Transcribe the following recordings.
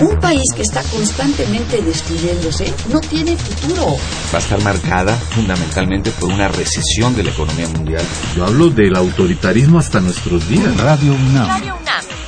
Un país que está constantemente destruyéndose no tiene futuro. Va a estar marcada fundamentalmente por una recesión de la economía mundial. Yo hablo del autoritarismo hasta nuestros días. Radio UNAM. Radio UNAM.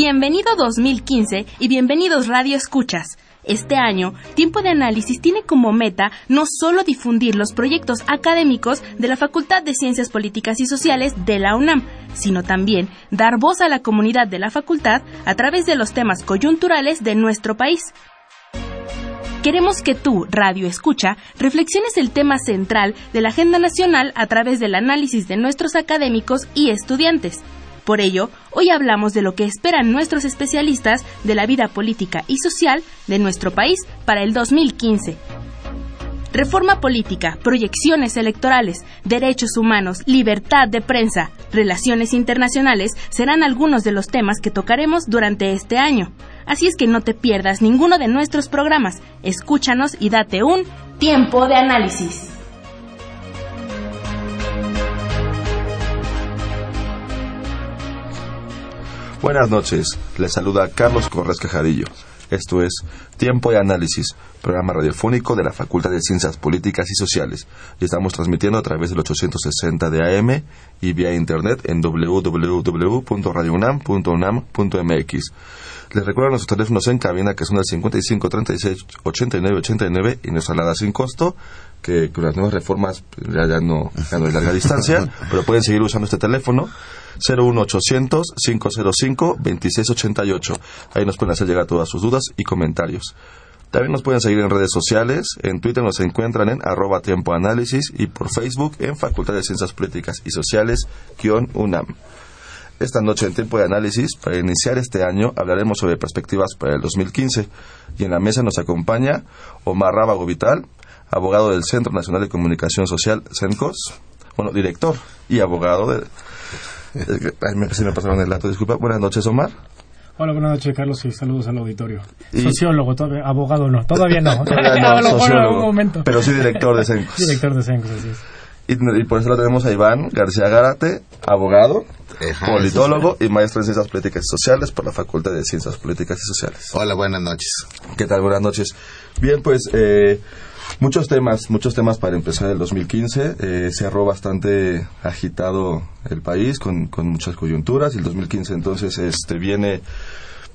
Bienvenido 2015 y bienvenidos Radio Escuchas. Este año, Tiempo de Análisis tiene como meta no solo difundir los proyectos académicos de la Facultad de Ciencias Políticas y Sociales de la UNAM, sino también dar voz a la comunidad de la facultad a través de los temas coyunturales de nuestro país. Queremos que tú, Radio Escucha, reflexiones el tema central de la agenda nacional a través del análisis de nuestros académicos y estudiantes. Por ello, hoy hablamos de lo que esperan nuestros especialistas de la vida política y social de nuestro país para el 2015. Reforma política, proyecciones electorales, derechos humanos, libertad de prensa, relaciones internacionales serán algunos de los temas que tocaremos durante este año. Así es que no te pierdas ninguno de nuestros programas. Escúchanos y date un tiempo de análisis. Buenas noches, les saluda Carlos Corres Cajarillo. Esto es Tiempo de Análisis, programa radiofónico de la Facultad de Ciencias Políticas y Sociales. Y estamos transmitiendo a través del 860 de AM y vía internet en www.radiounam.unam.mx. Les recuerdo nuestros teléfonos en cabina que son el 55 36 89 89 y nuestra alada sin costo que con las nuevas reformas ya, ya, no, ya no hay larga distancia, pero pueden seguir usando este teléfono 01800 505 2688. Ahí nos pueden hacer llegar todas sus dudas y comentarios. También nos pueden seguir en redes sociales. En Twitter nos encuentran en arroba tiempo análisis y por Facebook en Facultad de Ciencias Políticas y Sociales, UNAM. Esta noche en Tiempo de Análisis, para iniciar este año, hablaremos sobre perspectivas para el 2015. Y en la mesa nos acompaña Omar Rábago Vital, abogado del Centro Nacional de Comunicación Social, CENCOS, bueno, director y abogado de... Ay, me, se me pasaron el dato, disculpa. Buenas noches, Omar. Hola, buenas noches, Carlos, y saludos al auditorio. Sociólogo, todavía, abogado no, todavía no. no Pero sí director de CENCOS. director de CENCOS, así es. Y, por eso lo tenemos a Iván García Gárate, abogado, politólogo y maestro en Ciencias Políticas y Sociales por la Facultad de Ciencias Políticas y Sociales. Hola, buenas noches. ¿Qué tal? Buenas noches. Bien, pues eh, Muchos temas, muchos temas para empezar el 2015. Eh, cerró bastante agitado el país con, con muchas coyunturas y el 2015 entonces este viene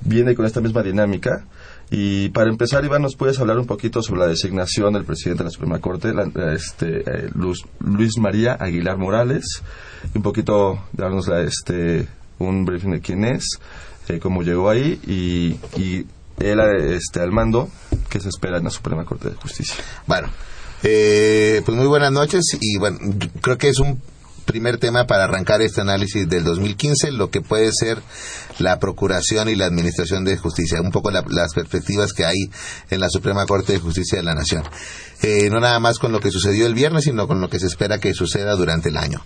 viene con esta misma dinámica. Y para empezar, Iván, ¿nos puedes hablar un poquito sobre la designación del presidente de la Suprema Corte, este, eh, Luis, María Aguilar Morales? un poquito darnos la, este, un briefing de quién es, eh, cómo llegó ahí y, y él este, al mando que se espera en la Suprema Corte de Justicia. Bueno, eh, pues muy buenas noches y bueno, creo que es un primer tema para arrancar este análisis del 2015, lo que puede ser la Procuración y la Administración de Justicia, un poco las perspectivas que hay en la Suprema Corte de Justicia de la Nación. Eh, no nada más con lo que sucedió el viernes, sino con lo que se espera que suceda durante el año.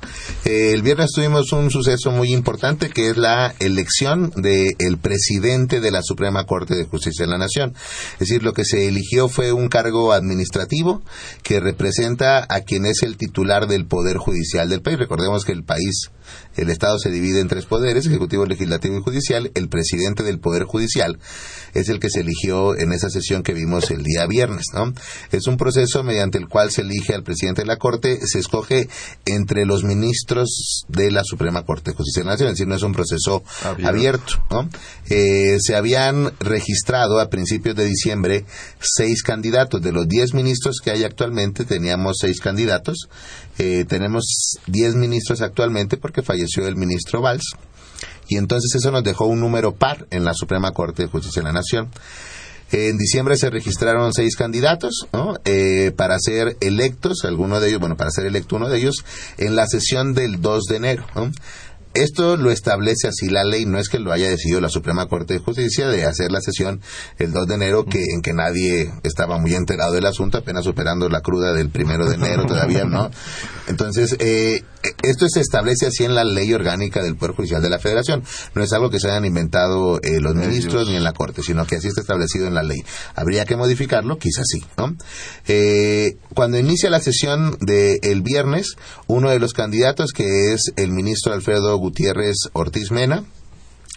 Eh, el viernes tuvimos un suceso muy importante que es la elección del presidente de la Suprema Corte de Justicia de la Nación. Es decir, lo que se eligió fue un cargo administrativo que representa a quien es el titular del Poder Judicial del país. Recordemos que el país el Estado se divide en tres poderes, ejecutivo, legislativo y judicial. El presidente del Poder Judicial es el que se eligió en esa sesión que vimos el día viernes. ¿no? Es un proceso mediante el cual se elige al presidente de la Corte, se escoge entre los ministros de la Suprema Corte de Justicia de la Nación, es decir, no es un proceso abierto. Eh, se habían registrado a principios de diciembre seis candidatos. De los diez ministros que hay actualmente, teníamos seis candidatos. Eh, tenemos diez ministros actualmente porque falleció el ministro Valls. Y entonces eso nos dejó un número par en la Suprema Corte de Justicia de la Nación. En diciembre se registraron seis candidatos eh, para ser electos, alguno de ellos, bueno, para ser electo uno de ellos, en la sesión del 2 de enero. Esto lo establece así la ley, no es que lo haya decidido la Suprema Corte de Justicia de hacer la sesión el 2 de enero, que en que nadie estaba muy enterado del asunto, apenas superando la cruda del primero de enero todavía, ¿no? Entonces, eh, esto se establece así en la ley orgánica del Poder Judicial de la Federación. No es algo que se hayan inventado eh, los ministros ni en la Corte, sino que así está establecido en la ley. ¿Habría que modificarlo? Quizás sí, ¿no? Eh, cuando inicia la sesión del viernes, uno de los candidatos, que es el ministro Alfredo Gutiérrez Ortiz Mena,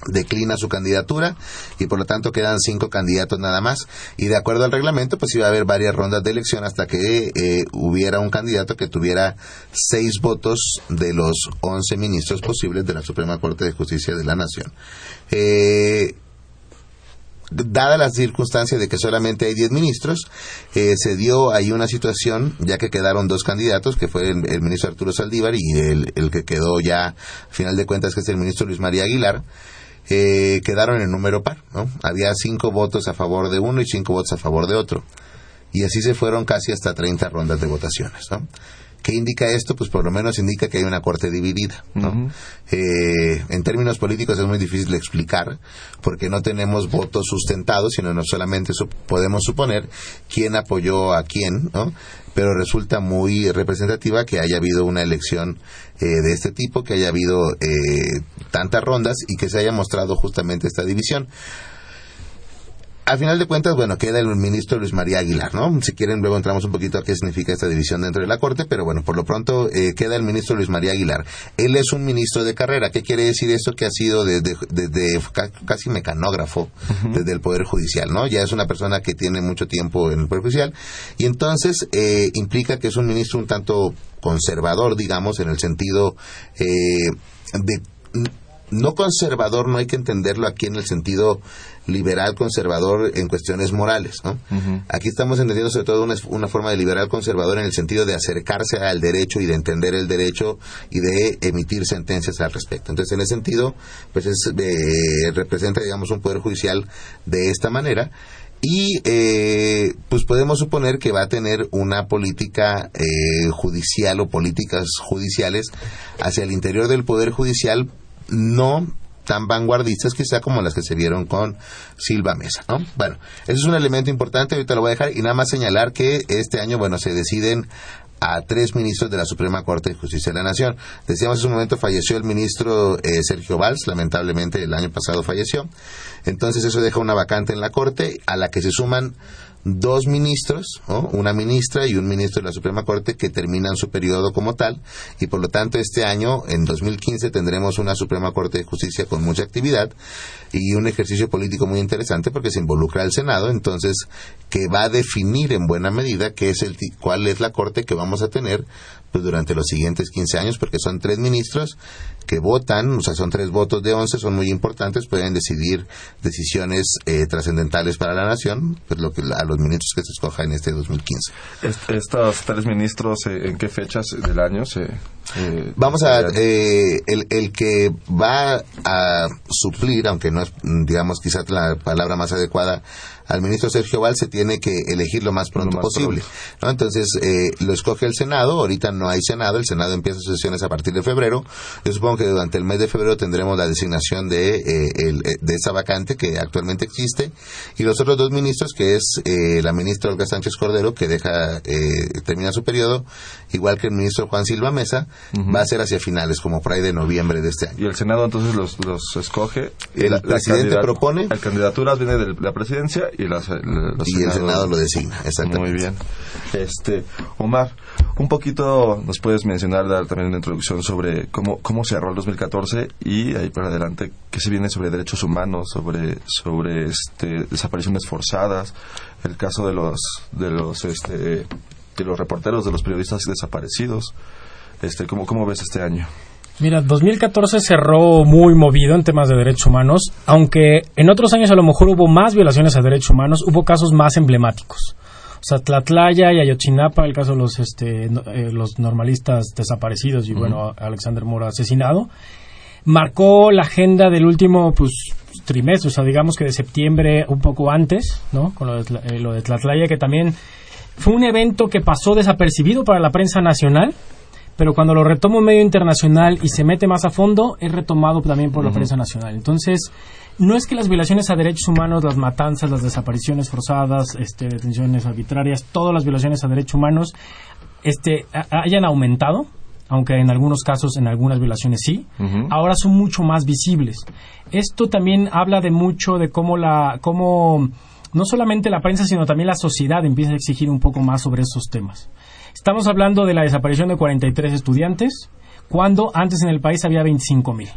declina su candidatura y por lo tanto quedan cinco candidatos nada más y de acuerdo al reglamento pues iba a haber varias rondas de elección hasta que eh, hubiera un candidato que tuviera seis votos de los once ministros posibles de la Suprema Corte de Justicia de la Nación. Eh, dada la circunstancia de que solamente hay 10 ministros, eh, se dio ahí una situación, ya que quedaron dos candidatos, que fue el, ministro Arturo Saldívar y el, el, que quedó ya, a final de cuentas, que es el ministro Luis María Aguilar, eh, quedaron en número par, ¿no? Había cinco votos a favor de uno y cinco votos a favor de otro. Y así se fueron casi hasta 30 rondas de votaciones, ¿no? ¿Qué indica esto? Pues por lo menos indica que hay una corte dividida. ¿no? eh, en términos políticos es muy difícil de explicar porque no tenemos votos sustentados, sino no solamente podemos suponer quién apoyó a quién, ¿no? pero resulta muy representativa que haya habido una elección eh, de este tipo, que haya habido eh, tantas rondas y que se haya mostrado justamente esta división al final de cuentas, bueno, queda el ministro Luis María Aguilar, ¿no? Si quieren, luego entramos un poquito a qué significa esta división dentro de la Corte, pero bueno, por lo pronto eh, queda el ministro Luis María Aguilar. Él es un ministro de carrera. ¿Qué quiere decir esto? Que ha sido desde, casi mecanógrafo desde el Poder Judicial, ¿no? Ya es una persona que tiene mucho tiempo en el Poder Judicial y entonces eh, implica que es un ministro un tanto conservador, digamos, en el sentido eh, de no conservador no hay que entenderlo aquí en el sentido liberal conservador en cuestiones morales. ¿no? Aquí estamos entendiendo sobre todo una, forma de liberal conservador en el sentido de acercarse al derecho y de entender el derecho y de emitir sentencias al respecto. Entonces, en ese sentido, pues es, eh, representa, digamos, un poder judicial de esta manera y eh, pues podemos suponer que va a tener una política eh, judicial o políticas judiciales hacia el interior del poder judicial no tan vanguardistas quizá como las que se vieron con Silva Mesa, ¿no? Bueno, eso es un elemento importante, ahorita lo voy a dejar y nada más señalar que este año, bueno, se deciden a tres ministros de la Suprema Corte de Justicia de la Nación. Decíamos en un momento falleció el ministro eh, Sergio Valls, lamentablemente el año pasado falleció. Entonces eso deja una vacante en la Corte a la que se suman dos ministros, una ministra y un ministro de la Suprema Corte que terminan su periodo como tal y por lo tanto este año, en 2015, tendremos una Suprema Corte de Justicia con mucha actividad y un ejercicio político muy interesante porque se involucra al Senado, entonces que va a definir en buena medida qué es el, cuál es la Corte que vamos a tener pues, durante los siguientes 15 años porque son tres ministros que votan, o sea, son tres votos de once, son muy importantes, pueden decidir decisiones eh, trascendentales para la nación, pues lo que a los ministros que se escoja en este 2015. ¿Estos tres ministros eh, en qué fechas del año se...? Eh, Vamos a... el, el que va a suplir, aunque no es, digamos, quizás la palabra más adecuada, al ministro Sergio Val se tiene que elegir lo más pronto posible. ¿no? Entonces, eh, lo escoge el Senado, ahorita no hay Senado, el Senado empieza sus sesiones a partir de febrero. Yo supongo que durante el mes de febrero tendremos la designación de, eh, el, eh, de esa vacante que actualmente existe y los otros dos ministros, que es eh, la ministra Olga Sánchez Cordero, que deja eh, termina su periodo, igual que el ministro Juan Silva Mesa, va a ser hacia finales, como por ahí de noviembre de este año. ¿Y el Senado entonces los, los escoge? El presidente propone. La candidatura viene de la presidencia y, el Senado lo designa, exactamente. Muy bien. Este, Omar, un poquito nos puedes mencionar, dar también una introducción sobre cómo, cómo cerró el 2014 y ahí para adelante, qué se viene sobre derechos humanos, sobre, sobre este, desapariciones forzadas, el caso de los, de los, este, de los reporteros, de los periodistas desaparecidos. Este, ¿cómo, ¿Cómo ves este año? Mira, 2014 cerró muy movido en temas de derechos humanos, aunque en otros años a lo mejor hubo más violaciones a derechos humanos, hubo casos más emblemáticos. O sea, Tlatlaya y Ayotzinapa, el caso de los, este, eh, los normalistas desaparecidos y, bueno, Alexander Mora asesinado, marcó la agenda del último pues, trimestre, o sea, digamos que de septiembre, un poco antes, ¿no? Con lo de, eh, lo de Tlatlaya, que también fue un evento que pasó desapercibido para la prensa nacional, pero cuando lo retoma un medio internacional y se mete más a fondo, es retomado también por la prensa nacional. Entonces, no es que las violaciones a derechos humanos, las matanzas, las desapariciones forzadas, este, detenciones arbitrarias, todas las violaciones a derechos humanos este, hayan aumentado, aunque en algunos casos, en algunas violaciones sí, ahora son mucho más visibles. Esto también habla de mucho de cómo la, cómo no solamente la prensa, sino también la sociedad empieza a exigir un poco más sobre esos temas. Estamos hablando de la desaparición de 43 estudiantes, cuando antes en el país había 25 mil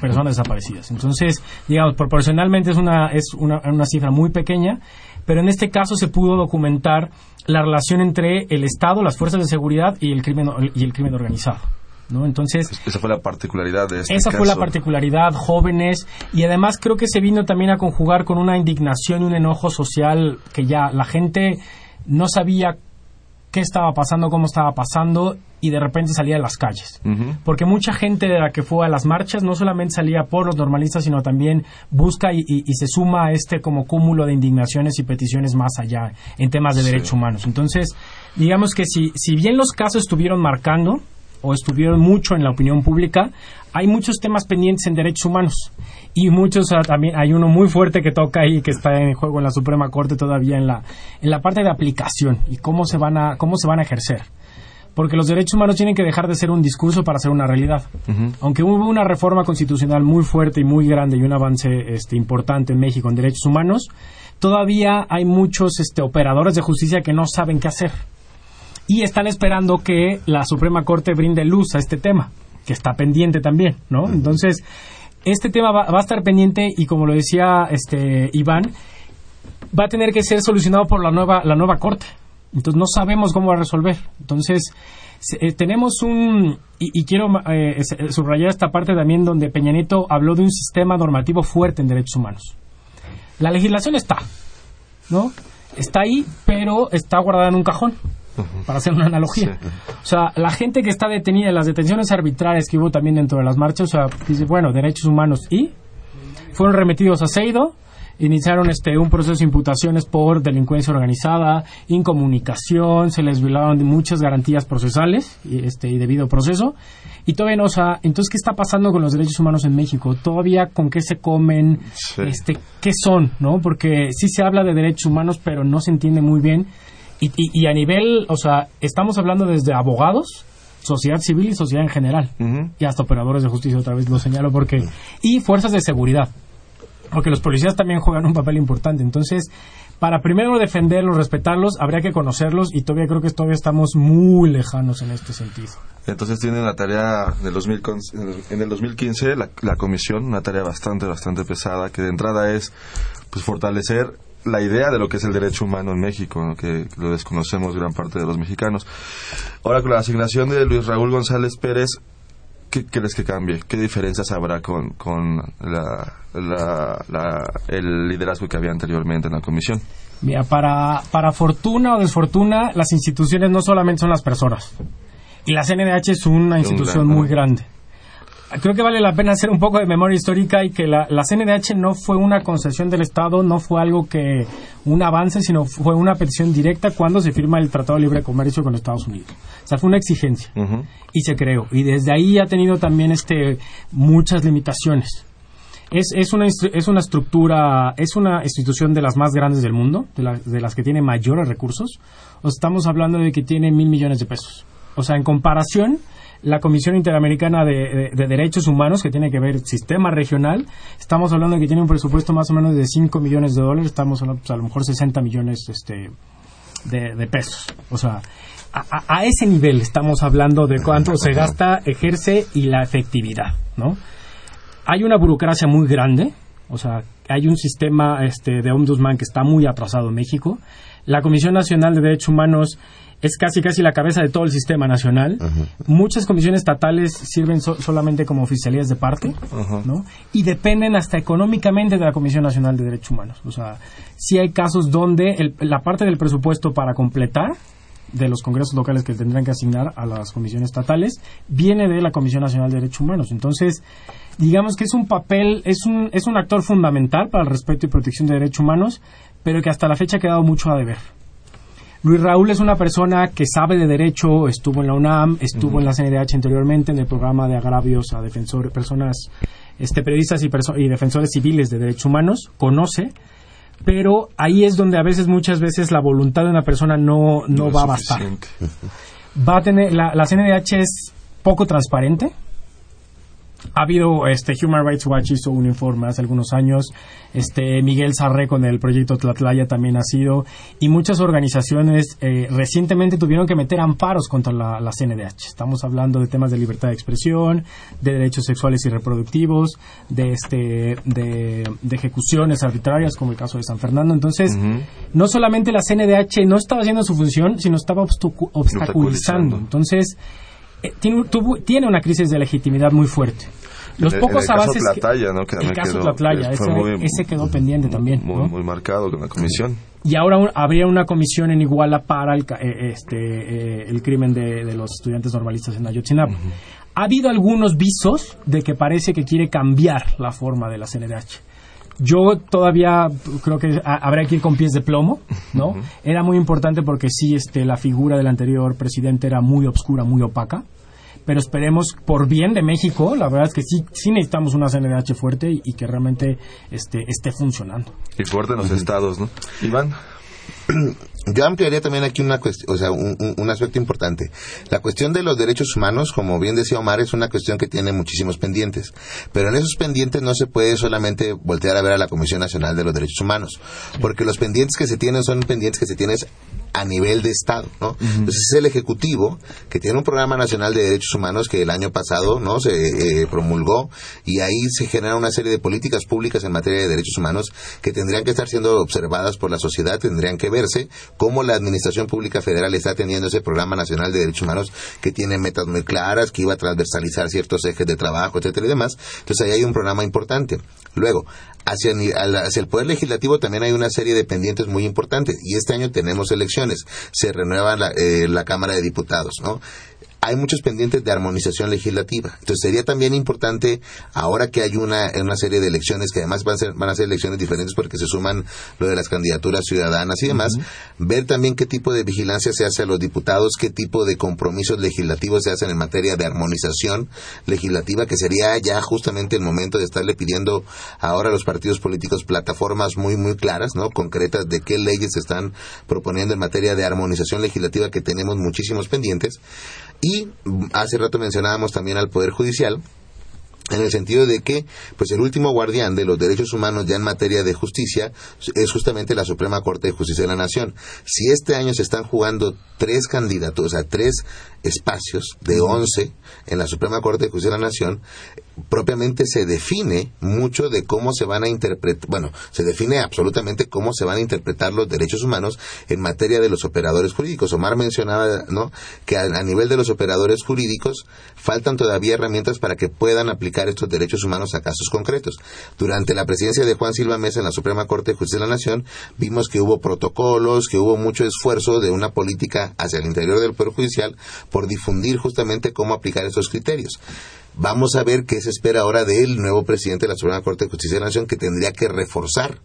personas desaparecidas. Entonces, digamos, proporcionalmente es una, es una, una cifra muy pequeña, pero en este caso se pudo documentar la relación entre el Estado, las fuerzas de seguridad y el crimen, y el crimen organizado. ¿No? Entonces, esa fue la particularidad de este Esa fue la particularidad, jóvenes, y además creo que se vino también a conjugar con una indignación y un enojo social que ya la gente no sabía qué estaba pasando, cómo estaba pasando, y de repente salía a las calles. Porque mucha gente de la que fue a las marchas no solamente salía por los normalistas, sino también busca y, se suma a este como cúmulo de indignaciones y peticiones más allá en temas de derechos humanos. Entonces, digamos que si, si bien los casos estuvieron marcando o estuvieron mucho en la opinión pública, hay muchos temas pendientes en derechos humanos y muchos también hay uno muy fuerte que toca ahí que está en juego en la Suprema Corte todavía en la en la parte de aplicación y cómo se van a cómo se van a ejercer porque los derechos humanos tienen que dejar de ser un discurso para ser una realidad. Aunque hubo una reforma constitucional muy fuerte y muy grande y un avance este, importante en México en derechos humanos, todavía hay muchos este, operadores de justicia que no saben qué hacer. Y están esperando que la Suprema Corte brinde luz a este tema, que está pendiente también, ¿no? Entonces, este tema va, va, a estar pendiente y como lo decía este Iván, va a tener que ser solucionado por la nueva, la nueva Corte. Entonces no sabemos cómo va a resolver. Entonces eh, tenemos un, y, quiero eh, subrayar esta parte también donde Peña Nieto habló de un sistema normativo fuerte en derechos humanos. La legislación está, ¿no? Está ahí, pero está guardada en un cajón, para hacer una analogía. O sea, la gente que está detenida, las detenciones arbitrarias que hubo también dentro de las marchas, o sea, dice, bueno, derechos humanos y fueron remitidos a Seido, iniciaron este un proceso de imputaciones por delincuencia organizada, incomunicación, se les violaron muchas garantías procesales y este y debido proceso y todavía no, o sea, entonces qué está pasando con los derechos humanos en México? Todavía con qué se comen, este, qué son, ¿no? Porque sí se habla de derechos humanos, pero no se entiende muy bien y, y, a nivel, o sea, estamos hablando desde abogados sociedad civil y sociedad en general. Y hasta operadores de justicia, otra vez lo señalo, porque. Y fuerzas de seguridad porque los policías también juegan un papel importante. Entonces, para primero defenderlos, respetarlos, habría que conocerlos y todavía creo que todavía estamos muy lejanos en este sentido. Entonces tienen la tarea del en el 2015 la, la, comisión, una tarea bastante, bastante pesada, que de entrada es pues fortalecer la idea de lo que es el derecho humano en México, que lo desconocemos gran parte de los mexicanos. Ahora con la asignación de Luis Raúl González Pérez, ¿qué crees que cambie? ¿Qué diferencias habrá con, con el liderazgo que había anteriormente en la comisión? Mira, para, para fortuna o desfortuna, las instituciones no solamente son las personas. Y la CNDH es una institución muy grande creo que vale la pena hacer un poco de memoria histórica y que la, la, CNDH no fue una concesión del Estado, no fue algo que un avance, sino fue una petición directa cuando se firma el Tratado de Libre Comercio con Estados Unidos. O sea, fue una exigencia y se creó. Y desde ahí ha tenido también este muchas limitaciones. Es, es, una, es una estructura, es una institución de las más grandes del mundo, de, de las que tiene mayores recursos. O estamos hablando de que tiene mil millones de pesos. O sea, en comparación, la Comisión Interamericana de, Derechos Humanos, que tiene que ver sistema regional, estamos hablando de que tiene un presupuesto más o menos de 5 millones de dólares, estamos hablando pues, a lo mejor 60 millones este, de, pesos. O sea, a, ese nivel estamos hablando de cuánto se gasta, ejerce y la efectividad, ¿no? Hay una burocracia muy grande, o sea, hay un sistema este, de ombudsman que está muy atrasado en México. La Comisión Nacional de Derechos Humanos es casi casi la cabeza de todo el sistema nacional. Muchas comisiones estatales sirven solamente como oficialías de parte, ¿no? Y dependen hasta económicamente de la Comisión Nacional de Derechos Humanos. O sea, sí hay casos donde la parte del presupuesto para completar de los congresos locales que tendrán que asignar a las comisiones estatales viene de la Comisión Nacional de Derechos Humanos. Entonces, digamos que es un papel, es un, es un actor fundamental para el respeto y protección de derechos humanos, pero que hasta la fecha ha quedado mucho a deber Luis Raúl es una persona que sabe de derecho, estuvo en la UNAM, estuvo en la CNDH anteriormente en el programa de agravios a defensores, personas, este, periodistas y, y defensores civiles de derechos humanos, conoce, pero ahí es donde a veces, muchas veces, la voluntad de una persona no, no, va a bastar. Va a tener, la, la CNDH es poco transparente, ha habido este Human Rights Watch hizo un informe hace algunos años. Este Miguel Sarre con el proyecto Tlatlaya también ha sido. Y muchas organizaciones eh, recientemente tuvieron que meter amparos contra la, la, CNDH estamos hablando de temas de libertad de expresión de derechos sexuales y reproductivos de este de, de ejecuciones arbitrarias como el caso de San Fernando. Entonces uh -huh. no solamente la CNDH no estaba haciendo su función sino estaba obstaculizando. entonces eh, tiene, tuvo, tiene, una crisis de legitimidad muy fuerte. Los pocos el avances. Caso Plataya, ¿no? Que el caso quedó, Platlaya, ese, muy, ese, quedó pendiente también. Muy, ¿no? muy, marcado con la comisión. Y ahora un, habría una comisión en Iguala para el, eh, este, eh, el crimen de, de, los estudiantes normalistas en Ayotzinapa. Uh -huh. Ha habido algunos visos de que parece que quiere cambiar la forma de la CNDH. Yo todavía creo que habrá que ir con pies de plomo, ¿no? Uh -huh. Era muy importante porque sí, este, la figura del anterior presidente era muy obscura, muy opaca pero esperemos por bien de México, la verdad es que sí, sí necesitamos una CNDH fuerte y, y que realmente este, esté funcionando. Y fuerte en los uh -huh. estados, ¿no? Iván. Yo ampliaría también aquí una o sea, un, un, aspecto importante. La cuestión de los derechos humanos, como bien decía Omar, es una cuestión que tiene muchísimos pendientes. Pero en esos pendientes no se puede solamente voltear a ver a la Comisión Nacional de los Derechos Humanos. Porque los pendientes que se tienen son pendientes que se tienen a nivel de Estado, ¿no? Uh -huh. Entonces es el Ejecutivo que tiene un programa nacional de derechos humanos que el año pasado, ¿no? Se eh, promulgó y ahí se genera una serie de políticas públicas en materia de derechos humanos que tendrían que estar siendo observadas por la sociedad, tendrían que verse cómo la Administración Pública Federal está teniendo ese programa nacional de derechos humanos que tiene metas muy claras, que iba a transversalizar ciertos ejes de trabajo, etcétera y demás. Entonces ahí hay un programa importante. Luego, hacia, hacia el Poder Legislativo también hay una serie de pendientes muy importantes y este año tenemos elecciones, se renueva la, eh, la Cámara de Diputados, ¿no? Hay muchos pendientes de armonización legislativa. Entonces sería también importante, ahora que hay una, una serie de elecciones, que además van a, ser, van a ser elecciones diferentes porque se suman lo de las candidaturas ciudadanas y demás, uh -huh. ver también qué tipo de vigilancia se hace a los diputados, qué tipo de compromisos legislativos se hacen en materia de armonización legislativa, que sería ya justamente el momento de estarle pidiendo ahora a los partidos políticos plataformas muy, muy claras, ¿no? Concretas de qué leyes se están proponiendo en materia de armonización legislativa que tenemos muchísimos pendientes. Y hace rato mencionábamos también al Poder Judicial, en el sentido de que pues el último guardián de los derechos humanos ya en materia de justicia es justamente la Suprema Corte de Justicia de la Nación. Si este año se están jugando tres candidatos, o sea, tres espacios de once en la Suprema Corte de Justicia de la Nación, propiamente se define mucho de cómo se van a interpretar, bueno, se define absolutamente cómo se van a interpretar los derechos humanos en materia de los operadores jurídicos. Omar mencionaba, ¿no?, que a, a nivel de los operadores jurídicos faltan todavía herramientas para que puedan aplicar estos derechos humanos a casos concretos. Durante la presidencia de Juan Silva Mesa en la Suprema Corte de Justicia de la Nación, vimos que hubo protocolos, que hubo mucho esfuerzo de una política hacia el interior del Poder Judicial por difundir justamente cómo aplicar esos criterios. Vamos a ver qué se espera ahora del nuevo presidente de la Suprema Corte de Justicia de la Nación que tendría que reforzar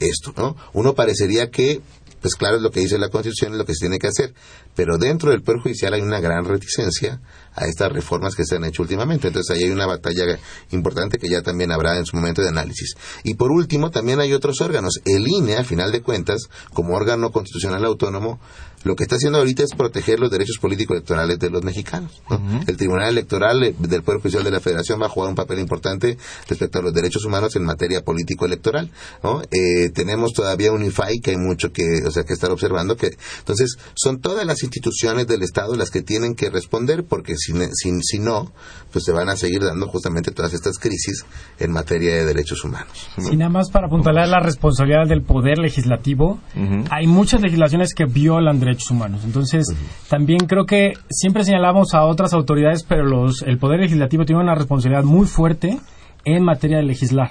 esto, ¿no? Uno parecería que pues claro es lo que dice la Constitución y lo que se tiene que hacer, pero dentro del Poder Judicial hay una gran reticencia a estas reformas que se han hecho últimamente. Entonces ahí hay una batalla importante que ya también habrá en su momento de análisis. Y por último, también hay otros órganos. El INE, a final de cuentas, como órgano constitucional autónomo, lo que está haciendo ahorita es proteger los derechos políticos electorales de los mexicanos. ¿no? Uh -huh. El Tribunal Electoral eh, del Poder Judicial de la Federación va a jugar un papel importante respecto a los derechos humanos en materia político-electoral. ¿no? Eh, tenemos todavía un IFAI que hay mucho que, o sea, que estar observando. que Entonces, son todas las instituciones del Estado las que tienen que responder porque si, si, si no, pues se van a seguir dando justamente todas estas crisis en materia de derechos humanos. Sí, nada más para apuntalar la responsabilidad del Poder Legislativo, uh -huh. hay muchas legislaciones que violan derechos humanos. Entonces, uh -huh. también creo que siempre señalamos a otras autoridades, pero los, el Poder Legislativo tiene una responsabilidad muy fuerte en materia de legislar.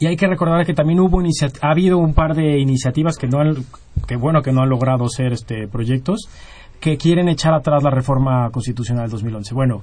Y hay que recordar que también hubo ha habido un par de iniciativas que no han, que bueno que no han logrado ser este proyectos que quieren echar atrás la reforma constitucional del 2011. Bueno,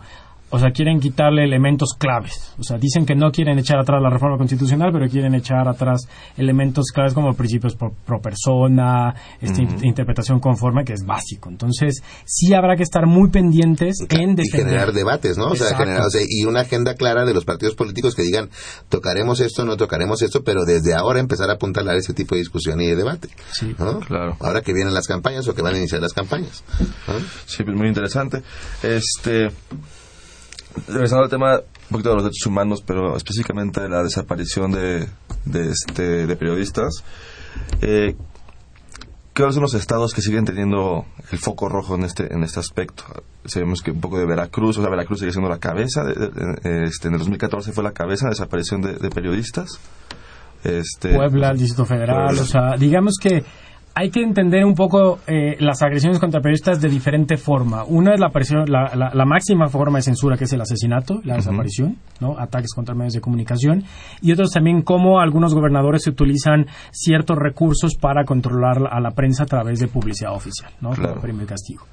o sea, quieren quitarle elementos claves. O sea, dicen que no quieren echar atrás la reforma constitucional, pero quieren echar atrás elementos claves como principios pro, pro persona, esta in- interpretación conforme, que es básico. Entonces, sí habrá que estar muy pendientes en y defender. generar debates, ¿no? O sea, generar- o sea, y una agenda clara de los partidos políticos que digan, tocaremos esto, no tocaremos esto, pero desde ahora empezar a apuntalar ese tipo de discusión y de debate. Sí. ¿no? Claro. Ahora que vienen las campañas o que van a iniciar las campañas. ¿no? Sí, pues muy interesante. Este, regresando al tema un poquito de los derechos humanos, pero específicamente de la desaparición de, de, este, de periodistas. Eh, ¿Cuáles son los estados que siguen teniendo el foco rojo en este en este aspecto? Sabemos que un poco de Veracruz, o sea, Veracruz sigue siendo la cabeza, de- de- de- este, en el 2014 fue la cabeza de desaparición de, de periodistas. Este, Puebla, el Distrito Federal, Puebla. o sea, digamos que hay que entender un poco eh, las agresiones contra periodistas de diferente forma. Una es la, presión- la, la- la máxima forma de censura, que es el asesinato, la desaparición, ¿no? ataques contra medios de comunicación, y otros también cómo algunos gobernadores utilizan ciertos recursos para controlar a la prensa a través de publicidad oficial, ¿no? Claro. como premio y castigo.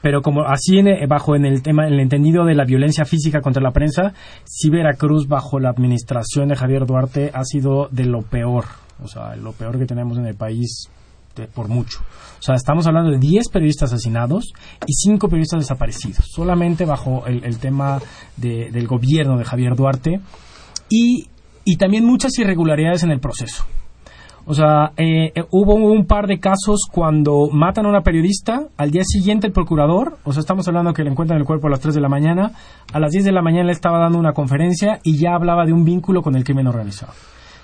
Pero como así en, eh, bajo en el tema, en el entendido de la violencia física contra la prensa, sí Veracruz bajo la administración de Javier Duarte ha sido de lo peor, o sea, lo peor que tenemos en el país por mucho. O sea, estamos hablando de 10 periodistas asesinados y 5 periodistas desaparecidos, solamente bajo el, el tema de- del gobierno de Javier Duarte y, y también muchas irregularidades en el proceso. O sea, eh, eh, hubo un par de casos cuando matan a una periodista, al día siguiente el procurador, o sea, estamos hablando que le encuentran el cuerpo a las 3 de la mañana, a las 10 de la mañana le estaba dando una conferencia y ya hablaba de un vínculo con el crimen organizado.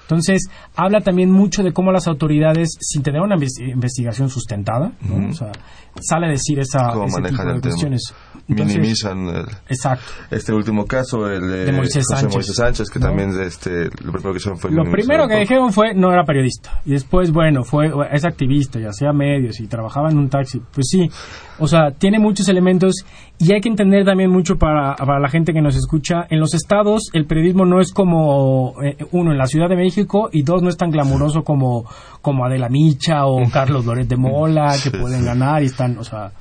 Entonces, habla también mucho de cómo las autoridades, sin tener una inves- investigación sustentada, ¿no? Ujú. o sea, sale a decir esa, cómo ese tipo de el tema. cuestiones. Entonces, Minimizan el, Exacto. este último caso, el de, De Moisés José Sánchez. Moisés Sánchez, que ¿No? también este, lo primero que hicieron fue Lo primero que dijeron fue no era periodista. Y después, bueno, fue es activista y hacía medios y trabajaba en un taxi. Pues sí, o sea, tiene muchos elementos y hay que entender también mucho para, para la gente que nos escucha. En los estados el periodismo no es como, eh, uno, en la Ciudad de México y dos, no es tan glamuroso como, como Adela Micha o Carlos Loret de Mola, que pueden ganar y están, o sea...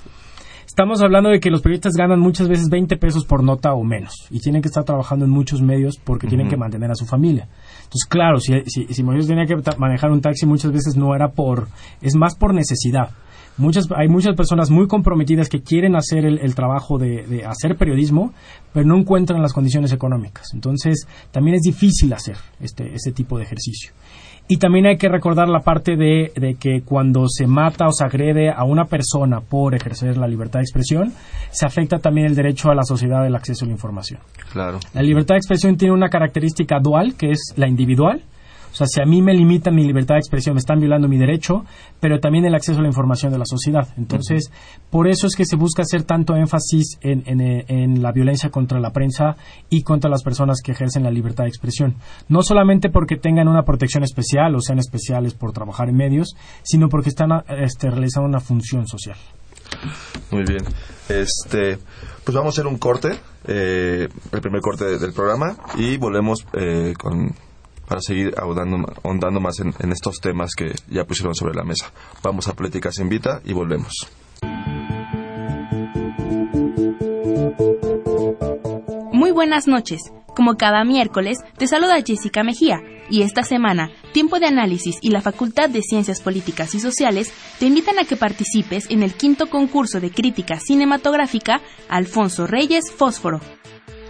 Estamos hablando de que los periodistas ganan muchas veces 20 pesos por nota o menos y tienen que estar trabajando en muchos medios porque tienen que mantener a su familia. Entonces, claro, si, si, si tenía que manejar un taxi muchas veces no era por, es más por necesidad. Muchas, hay muchas personas muy comprometidas que quieren hacer el, el trabajo de, de hacer periodismo, pero no encuentran las condiciones económicas. Entonces, también es difícil hacer este, este tipo de ejercicio. Y también hay que recordar la parte de, de que cuando se mata o se agrede a una persona por ejercer la libertad de expresión, se afecta también el derecho a la sociedad del acceso a la información. Claro. La libertad de expresión tiene una característica dual, que es la individual. O sea, si a mí me limitan mi libertad de expresión, me están violando mi derecho, pero también el acceso a la información de la sociedad. Entonces, por eso es que se busca hacer tanto énfasis en, en, eh, en la violencia contra la prensa y contra las personas que ejercen la libertad de expresión. No solamente porque tengan una protección especial o sean especiales por trabajar en medios, sino porque están este, realizando una función social. Muy bien. Este, pues vamos a hacer un corte, eh, el primer corte de- del programa, y volvemos eh, con, para seguir ahondando, más en, estos temas que ya pusieron sobre la mesa. Vamos a Políticas Invita y volvemos. Muy buenas noches. Como cada miércoles, te saluda Jessica Mejía y esta semana, Tiempo de Análisis y la Facultad de Ciencias Políticas y Sociales te invitan a que participes en el quinto concurso de crítica cinematográfica Alfonso Reyes Fósforo.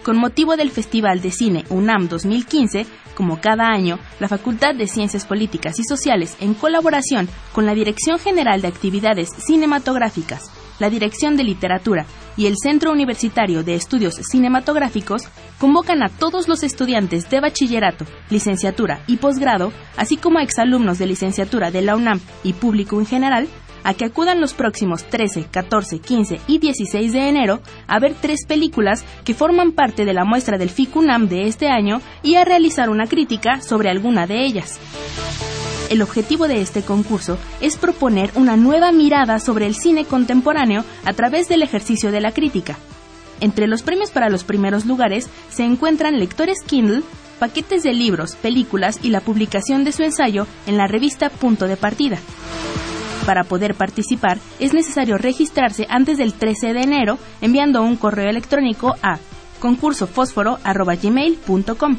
Con motivo del Festival de Cine UNAM 2015, como cada año, la Facultad de Ciencias Políticas y Sociales, en colaboración con la Dirección General de Actividades Cinematográficas, la Dirección de Literatura y el Centro Universitario de Estudios Cinematográficos, convocan a todos los estudiantes de bachillerato, licenciatura y posgrado, así como a exalumnos de licenciatura de la UNAM y público en general, a que acudan los próximos 13, 14, 15 y 16 de enero a ver tres películas que forman parte de la muestra del FICUNAM de este año y a realizar una crítica sobre alguna de ellas. El objetivo de este concurso es proponer una nueva mirada sobre el cine contemporáneo a través del ejercicio de la crítica. Entre los premios para los primeros lugares se encuentran lectores Kindle, paquetes de libros, películas y la publicación de su ensayo en la revista Punto de Partida. Para poder participar es necesario registrarse antes del 13 de enero enviando un correo electrónico a concursofósforo.gmail.com.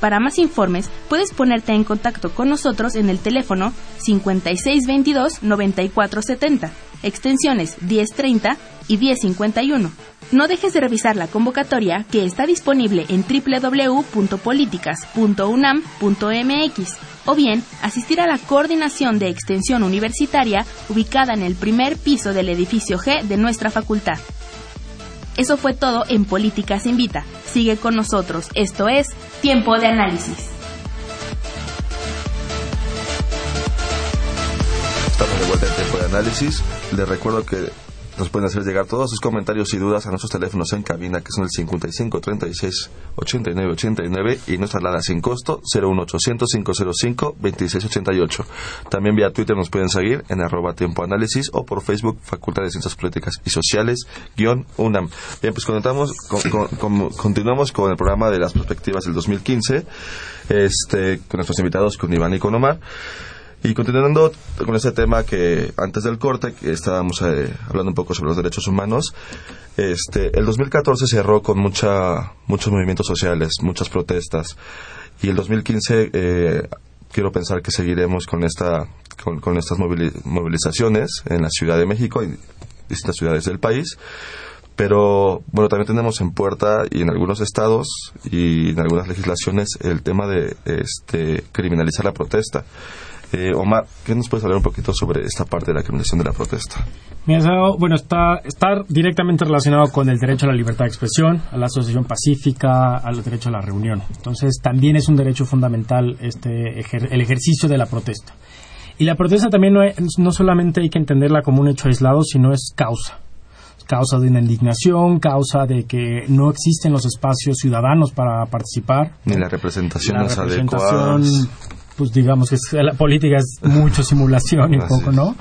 Para más informes, puedes ponerte en contacto con nosotros en el teléfono 5622-9470, extensiones 1030 y 1051. No dejes de revisar la convocatoria que está disponible en www.políticas.unam.mx o bien asistir a la coordinación de extensión universitaria ubicada en el primer piso del edificio G de nuestra facultad. Eso fue todo en Políticas Invita. Sigue con nosotros. Esto es Tiempo de Análisis. Tiempo de Análisis. Les recuerdo que nos pueden hacer llegar todos sus comentarios y dudas a nuestros teléfonos en cabina, que son el 55 36 89 89 y nuestra alada sin costo 01800 505 26 88. También vía Twitter nos pueden seguir en arroba tiempo análisis o por Facebook Facultad de Ciencias Políticas y Sociales guion UNAM. Bien, pues continuamos con, continuamos con el programa de las perspectivas del 2015 este, con nuestros invitados, con Iván y con Omar. Y continuando con ese tema que antes del corte, que estábamos eh, hablando un poco sobre los derechos humanos, este, el 2014 cerró con mucha, muchos movimientos sociales, muchas protestas. Y el 2015 eh, quiero pensar que seguiremos con, esta, con, estas movilizaciones en la Ciudad de México y distintas ciudades del país. Pero bueno, también tenemos en puerta y en algunos estados y en algunas legislaciones el tema de este, criminalizar la protesta. Eh, Omar, ¿qué nos puedes hablar un poquito sobre esta parte de la criminalización de la protesta? bueno, está, está directamente relacionado con el derecho a la libertad de expresión, a la asociación pacífica, al derecho a la reunión. Entonces, también es un derecho fundamental este, el ejercicio de la protesta. Y la protesta también no, no solamente hay que entenderla como un hecho aislado, sino es causa causa de una indignación, causa de que no existen los espacios ciudadanos para participar. Ni la representación, la representación pues digamos que la política es mucho simulación y poco, ¿no?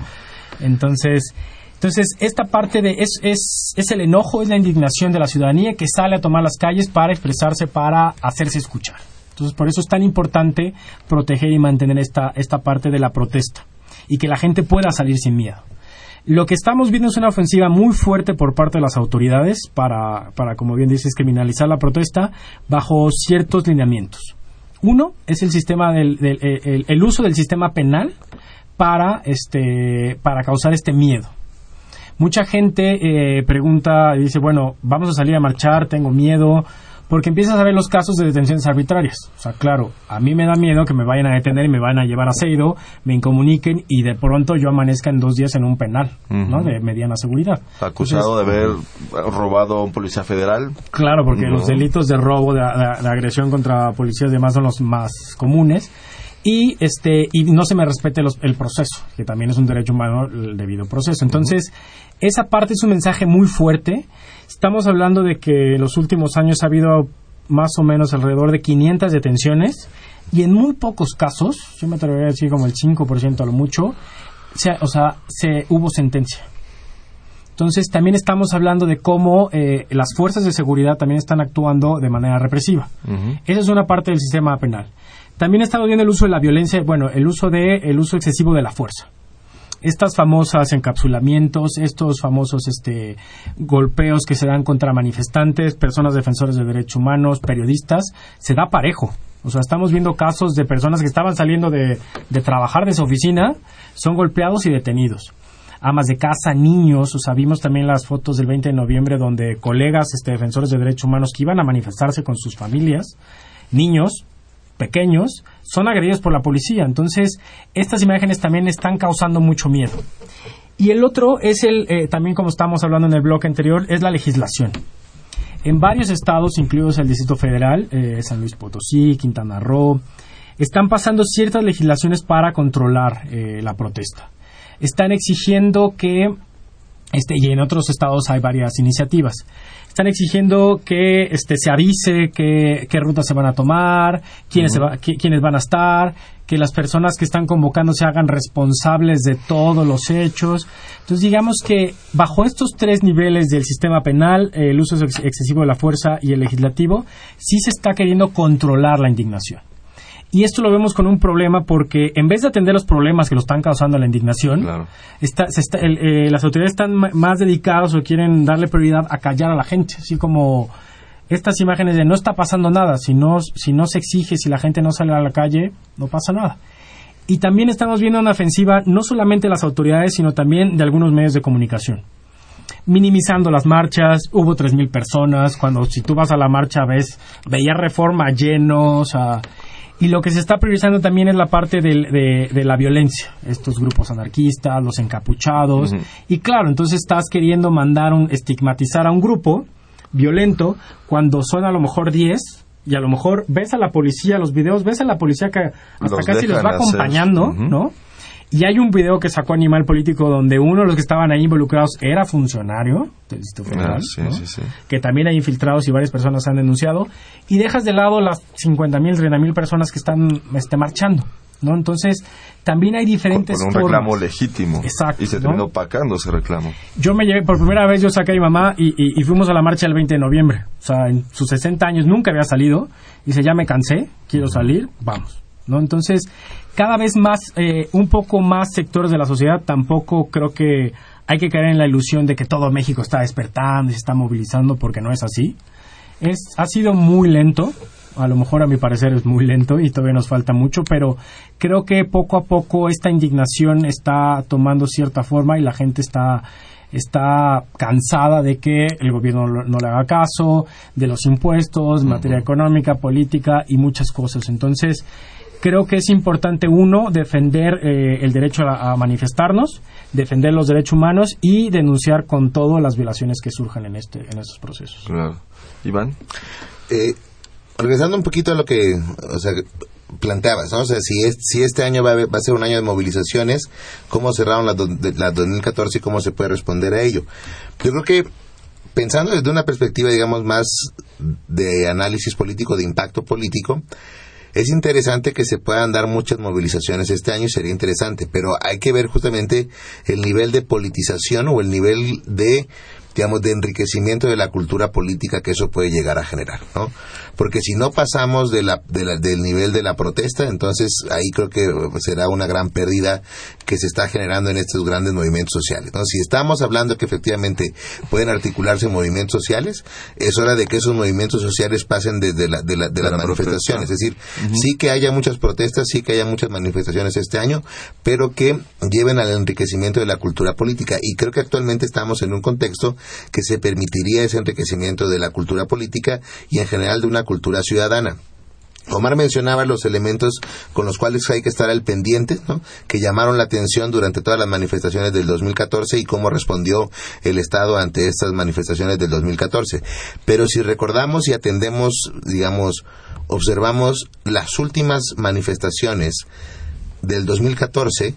Entonces, entonces esta parte de es, es, es el enojo, es la indignación de la ciudadanía que sale a tomar las calles para expresarse, para hacerse escuchar. Entonces, por eso es tan importante proteger y mantener esta, esta parte de la protesta y que la gente pueda salir sin miedo. Lo que estamos viendo es una ofensiva muy fuerte por parte de las autoridades para, para como bien dices, criminalizar la protesta bajo ciertos lineamientos. Uno es el sistema del, eh, el, uso del sistema penal para este para causar este miedo. Mucha gente eh, pregunta y dice, bueno, vamos a salir a marchar, tengo miedo, porque empiezas a ver los casos de detenciones arbitrarias. O sea, claro, a mí me da miedo que me vayan a detener y me vayan a llevar a Seido, me incomuniquen y de pronto yo amanezca en dos días en un penal, ¿no? De mediana seguridad. Acusado de haber robado a un policía federal. Claro, porque los delitos de robo, de, agresión contra policías y demás son los más comunes y este y no se me respete el proceso que también es un derecho humano el debido proceso entonces esa parte es un mensaje muy fuerte Estamos hablando de que en los últimos años ha habido más o menos alrededor de 500 detenciones y en muy pocos casos, yo me atrevería a decir como el 5% a lo mucho, o sea, se, hubo sentencia. Entonces también estamos hablando de cómo eh, las fuerzas de seguridad también están actuando de manera represiva. Esa es una parte del sistema penal. También estamos viendo el uso de la violencia, bueno, el uso de el uso excesivo de la fuerza estas famosas encapsulamientos, estos famosos este, golpeos que se dan contra manifestantes, personas defensores de derechos humanos, periodistas, se da parejo. O sea, estamos viendo casos de personas que estaban saliendo de, de trabajar de su oficina, son golpeados y detenidos amas de casa, niños, o sea, vimos también las fotos del 20 de noviembre donde colegas este, defensores de derechos humanos que iban a manifestarse con sus familias, niños, pequeños son agredidos por la policía. Entonces, estas imágenes también están causando mucho miedo. Y el otro es el, eh, también como estamos hablando en el bloque anterior, es la legislación. En varios estados, incluidos el Distrito Federal, eh, San Luis Potosí, Quintana Roo, están pasando ciertas legislaciones para controlar eh, la protesta. Están exigiendo que, este, y en otros estados hay varias iniciativas, están exigiendo que este, se avise qué, rutas se van a tomar, quiénes, quiénes van a estar, que las personas que están convocando se hagan responsables de todos los hechos. Entonces, digamos que bajo estos tres niveles del sistema penal, el uso excesivo de la fuerza y el legislativo, sí se está queriendo controlar la indignación. Y esto lo vemos con un problema porque en vez de atender los problemas que lo están causando la indignación, eh, las autoridades están más dedicadas o quieren darle prioridad a callar a la gente, así como estas imágenes de no está pasando nada, si no, si no se exige, si la gente no sale a la calle, no pasa nada. Y también estamos viendo una ofensiva no solamente de las autoridades, sino también de algunos medios de comunicación. Minimizando las marchas, hubo 3.000 personas, cuando si tú vas a la marcha ves, veía reforma lleno, o sea, y lo que se está priorizando también es la parte del- de, de la violencia, estos grupos anarquistas, los encapuchados, y claro, entonces estás queriendo mandar un, estigmatizar a un grupo violento cuando son a lo mejor 10 y a lo mejor ves a la policía, los videos, ves a la policía que hasta Los casi los va hacer. acompañando. ¿no? Y hay un video que sacó Animal Político donde uno de los que estaban ahí involucrados era funcionario del Distrito Federal, Ah, sí, ¿no? sí, sí. que también hay infiltrados y varias personas han denunciado, y dejas de lado las 50.000, 30.000 personas que están este, marchando, ¿no? Entonces, también hay diferentes Por un formas. reclamo legítimo. Exacto, Y se ¿no? terminó opacando ese reclamo. Yo me llevé, por primera vez yo saqué a mi mamá y, y- y fuimos a la marcha el 20 de noviembre. O sea, en sus 60 años nunca había salido. Dice, ya me cansé, quiero salir, vamos. ¿No? Entonces, cada vez más, eh, un poco más sectores de la sociedad, tampoco creo que hay que caer en la ilusión de que todo México está despertando y se está movilizando, porque no es así. Es, ha sido muy lento, a lo mejor a mi parecer es muy lento y todavía nos falta mucho, pero creo que poco a poco esta indignación está tomando cierta forma y la gente está está cansada de que el gobierno no le haga caso, de los impuestos, materia económica, política y muchas cosas. Entonces, creo que es importante, uno, defender eh, el derecho a, a manifestarnos, defender los derechos humanos y denunciar con todo las violaciones que surjan en, este, en estos procesos. Claro. Iván. Eh, regresando un poquito a lo que o sea, planteabas, ¿no? O sea, si, es, si este año va a, va a ser un año de movilizaciones, ¿cómo cerraron la, do- de- la 2014 y cómo se puede responder a ello? Yo creo que pensando desde una perspectiva, digamos, más de análisis político, de impacto político, es interesante que se puedan dar muchas movilizaciones este año, sería interesante, pero hay que ver justamente el nivel de politización o el nivel de digamos, de enriquecimiento de la cultura política que eso puede llegar a generar, ¿no? Porque si no pasamos de la, de la- del nivel de la protesta, entonces ahí creo que será una gran pérdida que se está generando en estos grandes movimientos sociales, ¿no? Si estamos hablando que efectivamente pueden articularse movimientos sociales, es hora de que esos movimientos sociales pasen desde la, de, la, de las la manifestaciones, es decir, sí que haya muchas protestas, sí que haya muchas manifestaciones este año, pero que lleven al enriquecimiento de la cultura política. Y creo que actualmente estamos en un contexto que se permitiría ese enriquecimiento de la cultura política y en general de una cultura ciudadana. Omar mencionaba los elementos con los cuales hay que estar al pendiente, ¿no? que llamaron la atención durante todas las manifestaciones del 2014 y cómo respondió el Estado ante estas manifestaciones del 2014. Pero si recordamos y atendemos, digamos, observamos las últimas manifestaciones del 2014,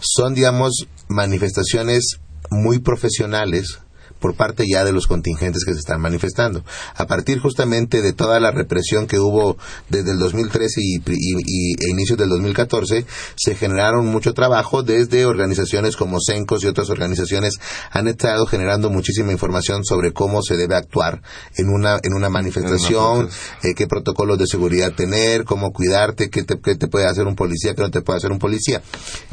son, digamos, manifestaciones muy profesionales por parte ya de los contingentes que se están manifestando. A partir justamente de toda la represión que hubo desde el 2013 y, y- y- e inicios del 2014, se generaron mucho trabajo desde organizaciones como CENCOS y otras organizaciones han estado generando muchísima información sobre cómo se debe actuar en una, en una manifestación, eh, qué protocolos de seguridad tener, cómo cuidarte, qué te, qué te puede hacer un policía, qué no te puede hacer un policía.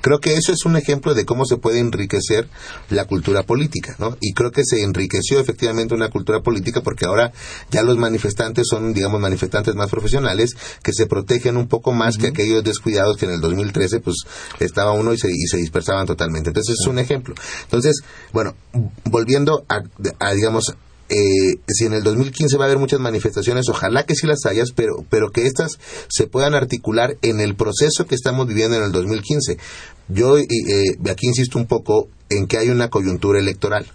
Creo que eso es un ejemplo de cómo se puede enriquecer la cultura política, ¿no? Y creo que se enriqueció efectivamente una cultura política porque ahora ya los manifestantes son, digamos, manifestantes más profesionales que se protegen un poco más que aquellos descuidados que en el 2013 pues estaba uno y se, y se dispersaban totalmente. Entonces es un ejemplo. Entonces, bueno, volviendo a, a, digamos, eh, si en el 2015 va a haber muchas manifestaciones, ojalá que sí las hayas, pero, pero que estas se puedan articular en el proceso que estamos viviendo en el 2015. Yo eh, aquí insisto un poco en que hay una coyuntura electoral.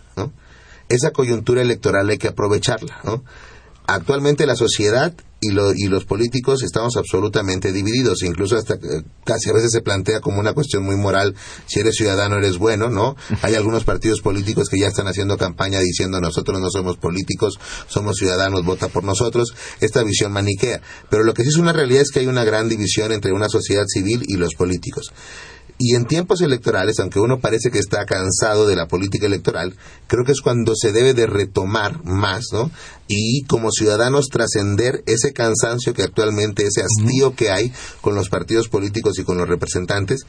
Esa coyuntura electoral hay que aprovecharla, ¿no? Actualmente la sociedad y, lo, y los políticos estamos absolutamente divididos, incluso hasta eh, casi a veces se plantea como una cuestión muy moral, si eres ciudadano eres bueno, ¿no? Hay algunos partidos políticos que ya están haciendo campaña diciendo nosotros no somos políticos, somos ciudadanos, vota por nosotros, esta visión maniquea. Pero lo que sí es una realidad es que hay una gran división entre una sociedad civil y los políticos. Y en tiempos electorales, aunque uno parece que está cansado de la política electoral, creo que es cuando se debe de retomar más, ¿no? Y como ciudadanos trascender ese cansancio que actualmente, ese hastío que hay con los partidos políticos y con los representantes,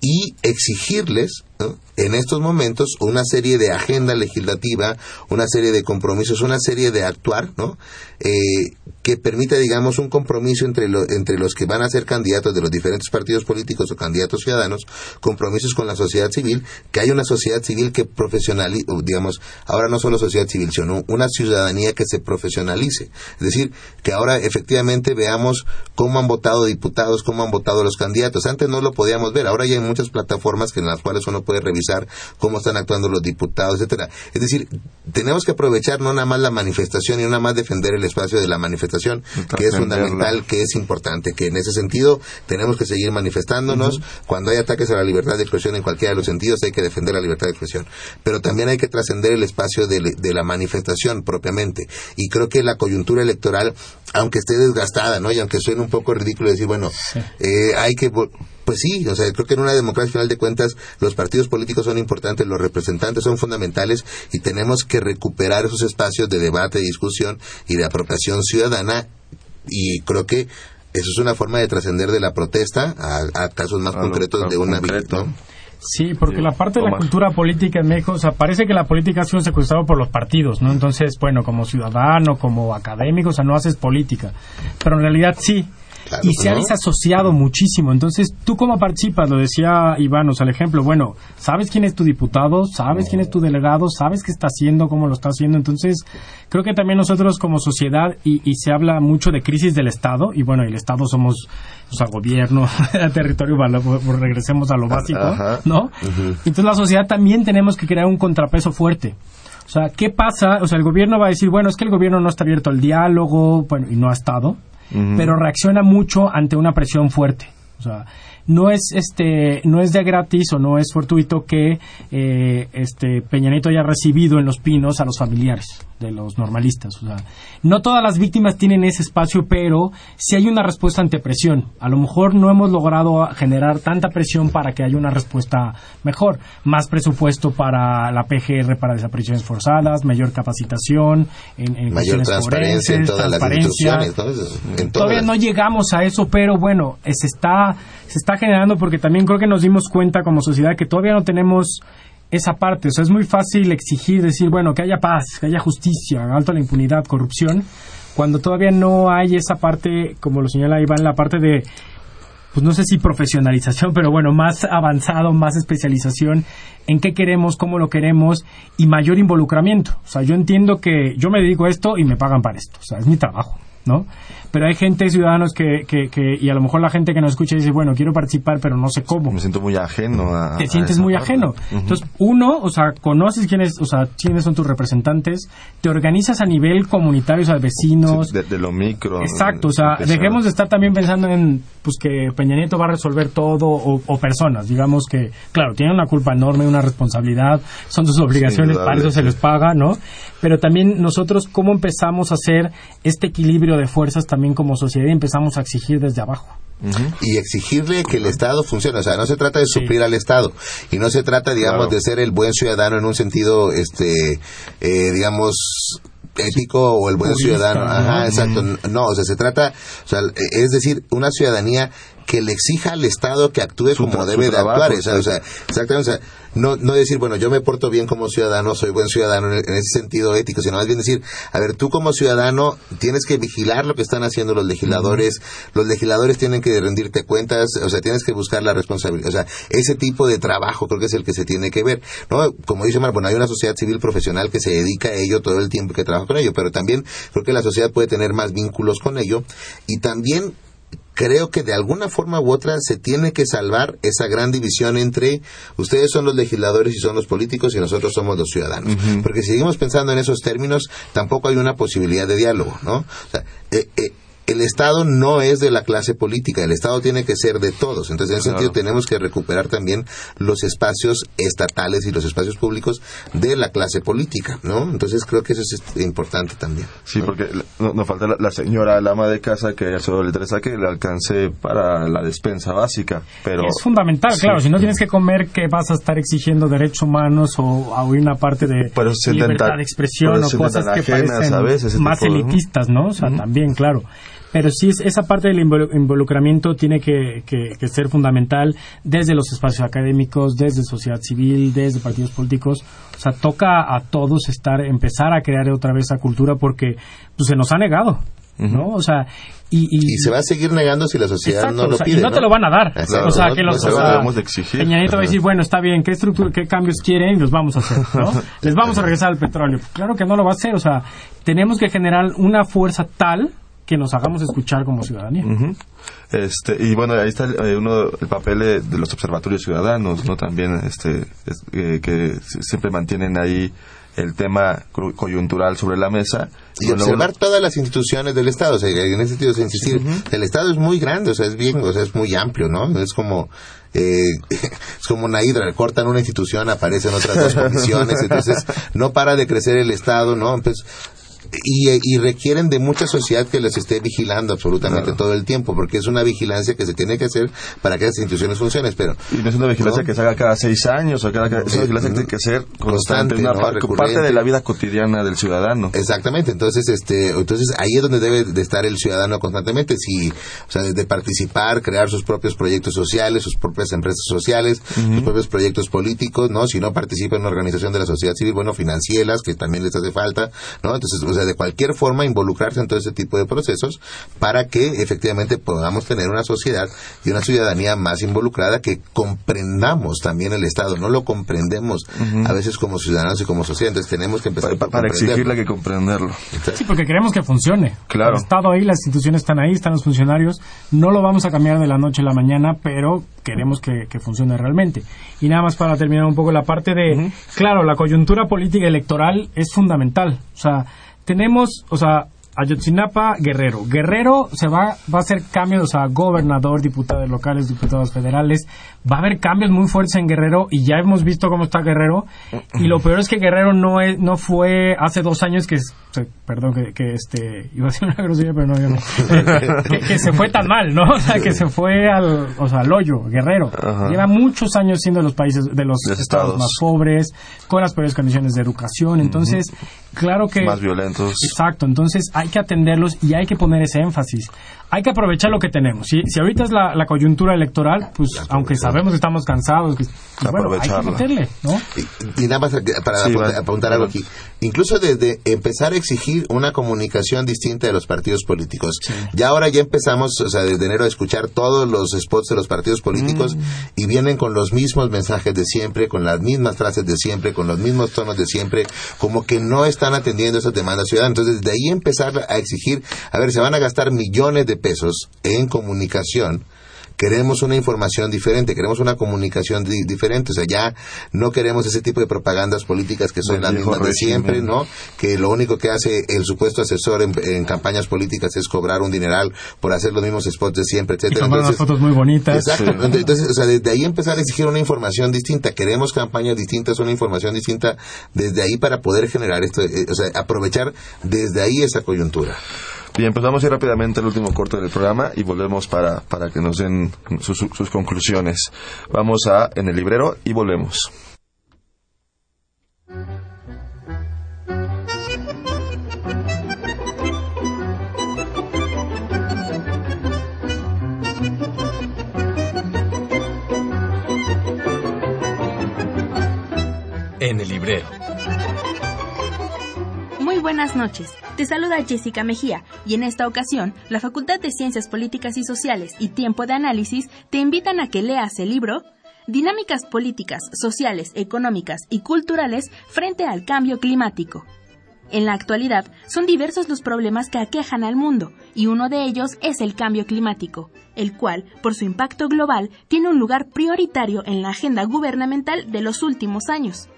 y exigirles ¿no? en estos momentos una serie de agenda legislativa, una serie de compromisos, una serie de actuar, ¿no? Eh, que permita, digamos, un compromiso entre, lo- entre los que van a ser candidatos de los diferentes partidos políticos o candidatos ciudadanos, compromisos con la sociedad civil, que haya una sociedad civil que profesionalice, digamos, ahora no solo sociedad civil, sino una ciudadanía que se profesionalice. Es decir, que ahora efectivamente veamos cómo han votado diputados, cómo han votado los candidatos. Antes no lo podíamos ver, ahora ya hay muchas plataformas en las cuales uno puede revisar cómo están actuando los diputados, etcétera. Es decir, tenemos que aprovechar no nada más la manifestación y no nada más defender el espacio de la manifestación, que es fundamental, que es importante, que en ese sentido tenemos que seguir manifestándonos. Cuando hay ataques a la libertad de expresión en cualquiera de los sentidos, hay que defender la libertad de expresión. Pero también hay que trascender el espacio de, de la manifestación propiamente. Y creo que la coyuntura electoral, aunque esté desgastada, ¿no? Y aunque suene un poco ridículo decir, bueno, eh, hay que pues sí, o sea, creo que en una democracia, al final de cuentas, los partidos políticos son importantes, los representantes son fundamentales y tenemos que recuperar esos espacios de debate, de discusión y de apropiación ciudadana y creo que eso es una forma de trascender de la protesta a, a casos más A concretos de una concreto. ¿no? Sí, porque la parte de la cultura política en México, o sea, parece que la política ha sido secuestrada por los partidos, ¿no? Entonces, bueno, como ciudadano, como académico, o sea, no haces política. Pero en realidad sí. Claro, y se ha desasociado muchísimo. Entonces, ¿tú cómo participas? Lo decía Iván, o sea, el ejemplo, bueno, ¿sabes quién es tu diputado? ¿Sabes quién es tu delegado? ¿Sabes qué está haciendo? ¿Cómo lo está haciendo? Entonces, creo que también nosotros como sociedad, y, y se habla mucho de crisis del Estado, y bueno, el Estado somos, o sea, gobierno, territorio, pues, regresemos a lo básico, Ajá. ¿no? Entonces, la sociedad también tenemos que crear un contrapeso fuerte. O sea, ¿qué pasa? O sea, el gobierno va a decir, bueno, es que el gobierno no está abierto al diálogo, bueno, y no ha estado, pero reacciona mucho ante una presión fuerte. O sea, no es este no es de gratis o no es fortuito que eh, este Peña Nieto haya recibido en los pinos a los familiares de los normalistas. O sea, no todas las víctimas tienen ese espacio, pero sí hay una respuesta ante presión. A lo mejor no hemos logrado generar tanta presión para que haya una respuesta mejor. Más presupuesto para la PGR para desapariciones forzadas, mayor capacitación en, en mayor transparencia en todas las transparencia. instituciones ¿no? En todas Todavía no llegamos a eso, pero bueno, eh, se está, se está generando porque también creo que nos dimos cuenta como sociedad que todavía no tenemos esa parte. O sea, es muy fácil exigir, decir, bueno, que haya paz, que haya justicia, alto la impunidad, corrupción, cuando todavía no hay esa parte, como lo señala Iván, la parte de pues no sé si profesionalización, pero bueno, más avanzado, más especialización en qué queremos, cómo lo queremos y mayor involucramiento. O sea, yo entiendo que yo me dedico a esto y me pagan para esto. O sea, es mi trabajo, ¿no? Pero hay gente, ciudadanos, que, que, que y a lo mejor la gente que nos escucha dice, bueno, quiero participar, pero no sé cómo Me siento muy ajeno a. te a sientes muy parte. ajeno. Entonces, uno, o sea, conoces quiénes, o sea, quiénes son tus representantes, te organizas a nivel comunitario, o sea, vecinos. Sí, de, de lo micro. Exacto, o sea, empezar. dejemos de estar también pensando en pues que Peña Nieto va a resolver todo o, o personas, digamos que, claro, tienen una culpa enorme, una responsabilidad, son sus obligaciones, para eso se les paga, ¿no? Pero también nosotros cómo empezamos a hacer este equilibrio de fuerzas también como sociedad y empezamos a exigir desde abajo. y exigirle que el Estado funcione. O sea, no se trata de suplir al Estado y no se trata, digamos, Claro. de ser el buen ciudadano en un sentido, este, eh, digamos, ético o el buen Purista, ciudadano. ¿no? Ajá, exacto. No, o sea, se trata, o sea, es decir, una ciudadanía que le exija al Estado que actúe Su como tra- debe de trabajo, actuar. O sea, o sea, exactamente, o sea, no, no decir, bueno, yo me porto bien como ciudadano, soy buen ciudadano en, en ese sentido ético, sino más bien decir, a ver, tú como ciudadano tienes que vigilar lo que están haciendo los legisladores, los legisladores tienen que rendirte cuentas, o sea, tienes que buscar la responsabilidad, o sea, ese tipo de trabajo creo que es el que se tiene que ver, ¿no? Como dice Mar, bueno, hay una sociedad civil profesional que se dedica a ello todo el tiempo que trabaja con ello, pero también creo que la sociedad puede tener más vínculos con ello y también creo que de alguna forma u otra se tiene que salvar esa gran división entre ustedes son los legisladores y son los políticos y nosotros somos los ciudadanos. Porque si seguimos pensando en esos términos, tampoco hay una posibilidad de diálogo, ¿no? O sea, eh, eh, el Estado no es de la clase política, el Estado tiene que ser de todos. Entonces, en ese Claro. sentido, tenemos que recuperar también los espacios estatales y los espacios públicos de la clase política, ¿no? Entonces, creo que eso es este, importante también. Sí, porque no- nos falta la, la señora, la ama de casa, que solo le interesa que le alcance para la despensa básica. Pero es fundamental, Sí. claro. Si no tienes que comer, que vas a estar exigiendo derechos humanos o a una parte de Pero libertad de expresión pero o cosas que ajenas parecen a veces, ese más elitistas, ¿no? O sea, también, claro. Pero sí es, esa parte del involu- involucramiento tiene que, que- que ser fundamental desde los espacios académicos, desde sociedad civil, desde partidos políticos. O sea, toca a todos estar, empezar a crear otra vez esa cultura porque pues, se nos ha negado, ¿no? O sea, y, y, Y se va a seguir negando si la sociedad Exacto, no lo o sea, pide. y no te lo van a dar. O sea, no- que los, no se o lo sea, debemos de exigir. Peña Nieto va a decir, bueno, está bien, ¿qué estructura, qué cambios quieren? Y los vamos a hacer, ¿no? Les vamos a regresar al petróleo. Claro que no lo va a hacer, o sea, tenemos que generar una fuerza tal que nos hagamos escuchar como ciudadanía. Este, y bueno, ahí está el, eh, uno, el papel de, de los observatorios ciudadanos, ¿no? También, este, es- eh, que si- siempre mantienen ahí el tema coyuntural sobre la mesa. y Bueno, observar todas las instituciones del Estado. O sea, en ese sentido, sea, insistir, el Estado es muy grande, o sea, es bien, o sea, es muy amplio, ¿no? Es como, eh, es como una hidra, cortan una institución, aparecen otras dos comisiones, entonces no para de crecer el Estado, ¿no? Entonces, y, y requieren de mucha sociedad que les esté vigilando absolutamente todo el tiempo, porque es una vigilancia que se tiene que hacer para que las instituciones funcionen, pero... Y no es una vigilancia ¿no? que se haga cada seis años o cada, es una vigilancia que tiene que ser constante, una parte de la vida cotidiana del ciudadano. Exactamente, entonces este entonces ahí es donde debe de estar el ciudadano constantemente, si o sea, de participar, crear sus propios proyectos sociales, sus propias empresas sociales, sus propios proyectos políticos, ¿no? Si no participa en una organización de la sociedad civil, bueno, financieras, que también les hace falta, ¿no? Entonces, o sea, de cualquier forma involucrarse en todo ese tipo de procesos para que efectivamente podamos tener una sociedad y una ciudadanía más involucrada que comprendamos también el Estado, no lo comprendemos a veces como ciudadanos y como sociedad, entonces tenemos que empezar Para comprenderlo. exigirle que comprenderlo. Sí, porque queremos que funcione. Claro. El Estado ahí, las instituciones están ahí, están los funcionarios. No lo vamos a cambiar de la noche a la mañana, pero queremos que, que funcione realmente. Y nada más para terminar un poco la parte de, claro, la coyuntura política electoral es fundamental. O sea, tenemos, o sea, Ayotzinapa, Guerrero. Guerrero se va, va a hacer cambios, o sea, gobernador, diputados locales, diputados federales. Va a haber cambios muy fuertes en Guerrero y ya hemos visto cómo está Guerrero. Y lo peor es que Guerrero no es, no fue hace dos años que, perdón, que, que este, iba a decir una grosería, pero no, yo no. que, que se fue tan mal, ¿no? O sea, que se fue al, o sea, al hoyo, Guerrero. Lleva muchos años siendo de los países, de los estados. más pobres, con las peores condiciones de educación. Entonces, claro que... Más violentos. Exacto, entonces hay que atenderlos y hay que poner ese énfasis. Hay que aprovechar lo que tenemos. Si, si ahorita es la, la coyuntura electoral, pues aunque sabemos que estamos cansados, que, pues, bueno, hay que meterle, ¿no? Y nada más para Sí, apuntar, apuntar algo aquí. Incluso desde empezar a exigir una comunicación distinta de los partidos políticos. Ya ahora ya empezamos, o sea, desde enero a escuchar todos los spots de los partidos políticos Mm. y vienen con los mismos mensajes de siempre, con las mismas frases de siempre, con los mismos tonos de siempre, como que no están atendiendo esas demandas ciudadanas. Entonces, de ahí empezar a exigir, a ver, se van a gastar millones de pesos en comunicación queremos una información diferente, queremos una comunicación di- diferente, o sea, ya no queremos ese tipo de propagandas políticas que son las mismas de siempre, ¿no? Que lo único que hace el supuesto asesor en, en campañas políticas es cobrar un dineral por hacer los mismos spots de siempre, Y etcétera. tomar unas Entonces, fotos muy bonitas. Exacto. Entonces, o sea, desde ahí empezar a exigir una información distinta. Queremos campañas distintas, una información distinta desde ahí para poder generar esto, eh, o sea, aprovechar desde ahí esa coyuntura. Bien, pues vamos rápidamente al último corte del programa y volvemos para, para que nos den sus, sus conclusiones. Vamos a En el Librero y volvemos. Buenas noches. Te saluda Jessica Mejía y en esta ocasión la Facultad de Ciencias Políticas y Sociales y Tiempo de Análisis te invitan a que leas el libro Dinámicas políticas, sociales, económicas y culturales frente al cambio climático. En la actualidad son diversos los problemas que aquejan al mundo y uno de ellos es el cambio climático, el cual, por su impacto global, tiene un lugar prioritario en la agenda gubernamental de los últimos años.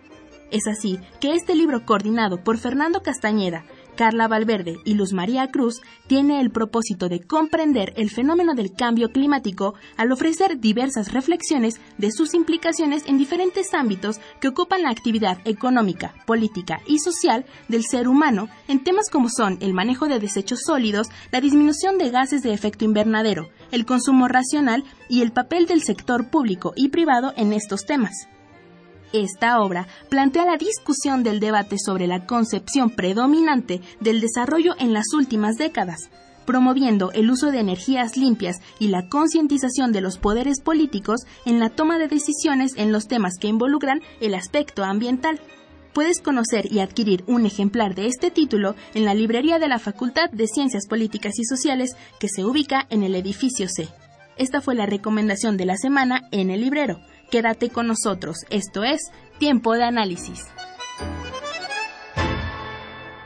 Es así que este libro coordinado por Fernando Castañeda, Carla Valverde y Luz María Cruz tiene el propósito de comprender el fenómeno del cambio climático al ofrecer diversas reflexiones de sus implicaciones en diferentes ámbitos que ocupan la actividad económica, política y social del ser humano en temas como son el manejo de desechos sólidos, la disminución de gases de efecto invernadero, el consumo racional y el papel del sector público y privado en estos temas. Esta obra plantea la discusión del debate sobre la concepción predominante del desarrollo en las últimas décadas, promoviendo el uso de energías limpias y la concientización de los poderes políticos en la toma de decisiones en los temas que involucran el aspecto ambiental. Puedes conocer y adquirir un ejemplar de este título en la librería de la Facultad de Ciencias Políticas y Sociales que se ubica en el edificio C. Esta fue la recomendación de la semana en el librero. Quédate con nosotros, esto es Tiempo de Análisis.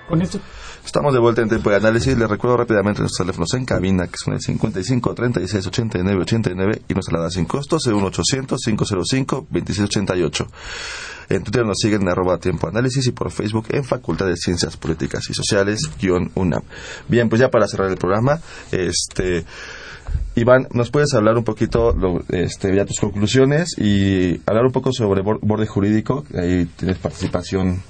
Con esto Estamos de vuelta en tiempo de análisis. Les recuerdo rápidamente nuestros teléfonos en cabina, que son el 55 36 89 89 y nuestra alada sin costo, 800 505 2688. En Twitter nos siguen en arroba tiempo análisis y por Facebook en Facultad de Ciencias Políticas y Sociales, guion UNAM. Bien, pues ya para cerrar el programa, este... Iván, ¿nos puedes hablar un poquito, lo, este, ya tus conclusiones y hablar un poco sobre borde jurídico? Ahí tienes participación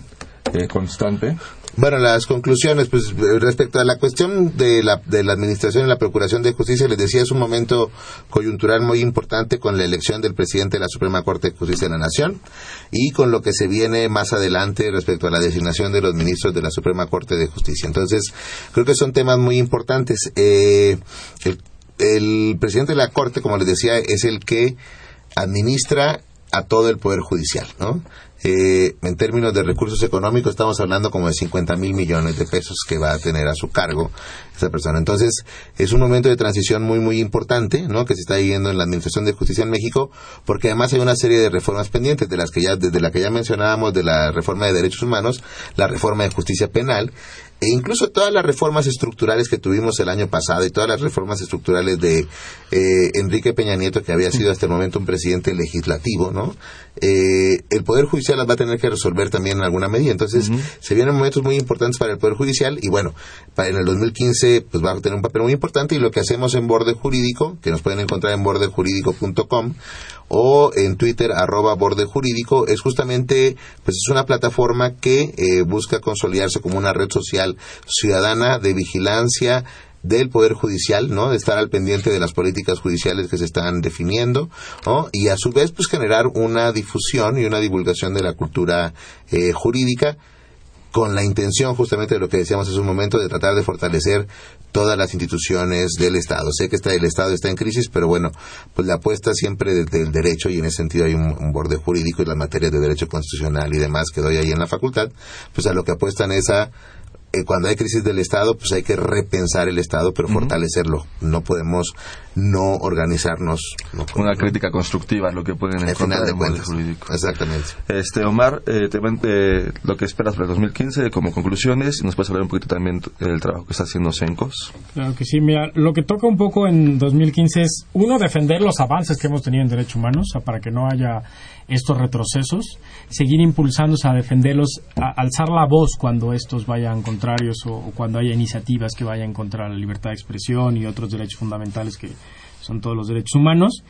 eh, constante. Bueno, las conclusiones, pues respecto a la cuestión de la, de la Administración y la Procuración de Justicia, les decía, es un momento coyuntural muy importante con la elección del presidente de la Suprema Corte de Justicia de la Nación y con lo que se viene más adelante respecto a la designación de los ministros de la Suprema Corte de Justicia. Entonces, creo que son temas muy importantes. Eh, el presidente de la Corte, como les decía, es el que administra a todo el Poder Judicial, ¿no? Eh, en términos de recursos económicos estamos hablando como de 50 mil millones de pesos que va a tener a su cargo esa persona. Entonces es un momento de transición muy muy importante, ¿no? Que se está viviendo en la Administración de Justicia en México, porque además hay una serie de reformas pendientes de las que ya desde la que ya mencionábamos de la reforma de derechos humanos, la reforma de justicia penal e incluso todas las reformas estructurales que tuvimos el año pasado y todas las reformas estructurales de eh, Enrique Peña Nieto, que había sido hasta el momento un presidente legislativo, ¿no? Eh, el Poder Judicial las va a tener que resolver también en alguna medida. Entonces, se vienen momentos muy importantes para el Poder Judicial y bueno, para en el 2015 pues va a tener un papel muy importante y lo que hacemos en Borde Jurídico, que nos pueden encontrar en bordejurídico.com o en Twitter arroba borde jurídico es justamente pues es una plataforma que eh, busca consolidarse como una red social ciudadana de vigilancia del Poder Judicial, ¿no? De estar al pendiente de las políticas judiciales que se están definiendo, ¿no? Y a su vez, pues generar una difusión y una divulgación de la cultura eh, jurídica con la intención justamente de lo que decíamos hace un momento de tratar de fortalecer todas las instituciones del Estado. Sé que está, el Estado está en crisis, pero bueno, pues la apuesta siempre desde el derecho y en ese sentido hay un, borde jurídico y las materias de derecho constitucional y demás que doy ahí en la facultad, pues a lo que apuestan es a cuando hay crisis del Estado, pues hay que repensar el Estado, pero fortalecerlo. No podemos no organizarnos. Una crítica constructiva, lo que pueden encontrar de cuentas. Jurídico. Exactamente. Este, Omar, eh, te, eh, lo que esperas para el 2015 como conclusiones, nos puedes hablar un poquito también del trabajo que está haciendo Sencos. Claro que sí, mira, lo que toca un poco en 2015 es, uno, defender los avances que hemos tenido en derechos humanos, para que no haya estos retrocesos, seguir impulsándose a defenderlos, a alzar la voz cuando estos vayan contrarios o, cuando haya iniciativas que vayan contra la libertad de expresión y otros derechos fundamentales que son todos los derechos humanos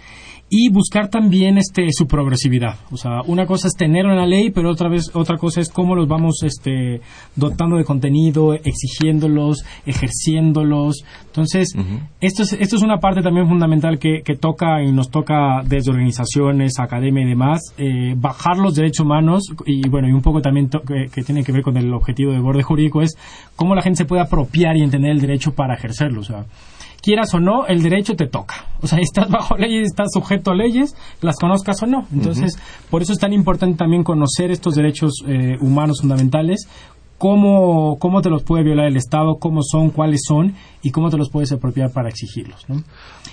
y buscar también este su progresividad. O sea, una cosa es tenerlo en la ley, pero otra vez otra cosa es cómo los vamos este dotando de contenido, exigiéndolos, ejerciéndolos. Entonces, esto es esto es una parte también fundamental que, que toca y nos toca desde organizaciones, academia y demás, eh, bajar los derechos humanos y bueno, y un poco también que, que, tiene que ver con el objetivo del borde jurídico es cómo la gente se puede apropiar y entender el derecho para ejercerlo, o sea, quieras o no, el derecho te toca. O sea, estás bajo leyes, estás sujeto a leyes, las conozcas o no. Entonces, por eso es tan importante también conocer estos derechos eh, humanos fundamentales, cómo, cómo te los puede violar el Estado, cómo son, cuáles son y cómo te los puedes apropiar para exigirlos. ¿no?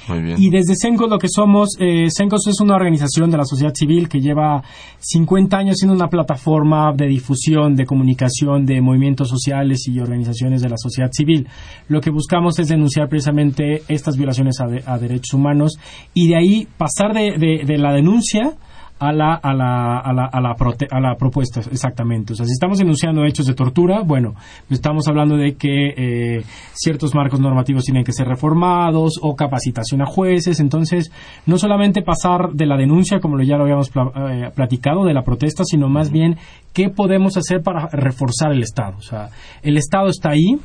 Muy bien. Y desde CENCOS lo que somos, eh, CENCOS es una organización de la sociedad civil que lleva 50 años siendo una plataforma de difusión, de comunicación de movimientos sociales y organizaciones de la sociedad civil. Lo que buscamos es denunciar precisamente estas violaciones a, de, a derechos humanos y de ahí pasar de, de, de la denuncia a la, a la, a la, a la, prote a la propuesta, exactamente. O sea, si estamos denunciando hechos de tortura, bueno, estamos hablando de que eh, ciertos marcos normativos tienen que ser reformados o capacitación a jueces. Entonces, no solamente pasar de la denuncia, como ya lo habíamos pl eh, platicado, de la protesta, sino más bien qué podemos hacer para reforzar el Estado. O sea, el Estado está ahí,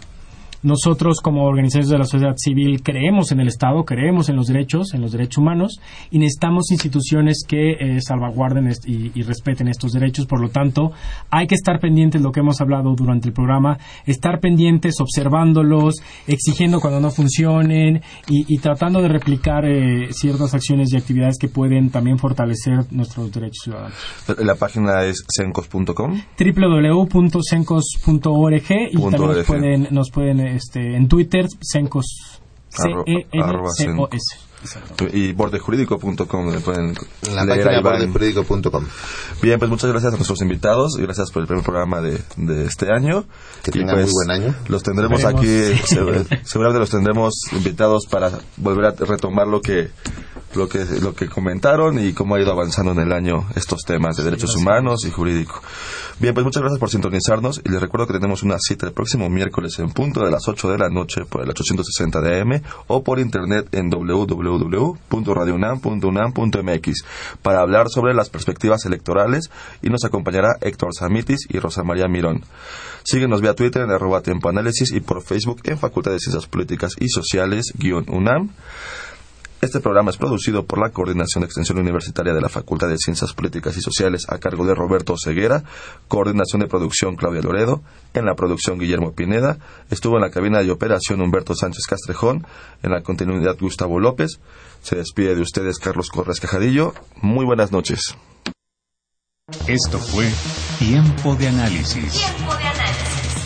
nosotros como organizaciones de la sociedad civil creemos en el Estado, creemos en los derechos, en los derechos humanos y necesitamos instituciones que eh, salvaguarden y, y, respeten estos derechos. Por lo tanto, hay que estar pendientes de lo que hemos hablado durante el programa, estar pendientes, observándolos, exigiendo cuando no funcionen y, y tratando de replicar eh, ciertas acciones y actividades que pueden también fortalecer nuestros derechos ciudadanos. La página es cencos.com www.cencos.org y también pueden, nos pueden este, en Twitter, Cencos, C-E-N-C-O-S. Y bordejurídico.com pueden la página bordejurídico.com Bien, pues muchas gracias a nuestros invitados y gracias por el primer programa de, de este año. Que tengan pues, muy buen año. Los tendremos aquí, seguramente los tendremos invitados para volver a retomar lo que lo que lo que comentaron y cómo ha ido avanzando en el año estos temas de derechos humanos y jurídico. Bien, pues muchas gracias por sintonizarnos y les recuerdo que tenemos una cita el próximo miércoles en punto de las 8 de la noche por el 860 de AM o por internet en www.radionam.unam.mx para hablar sobre las perspectivas electorales y nos acompañará Héctor Samitis y Rosa María Mirón. Síguenos vía Twitter en arroba Tempo Análisis y por Facebook en Facultad de Ciencias Políticas y Sociales UNAM. Este programa es producido por la Coordinación de Extensión Universitaria de la Facultad de Ciencias Políticas y Sociales a cargo de Roberto Ceguera, Coordinación de Producción Claudia Loredo, en la producción Guillermo Pineda, estuvo en la cabina de operación Humberto Sánchez Castrejón, en la continuidad Gustavo López. Se despide de ustedes Carlos Corres Cajadillo. Muy buenas noches. Esto fue Tiempo de Análisis. Tiempo de Análisis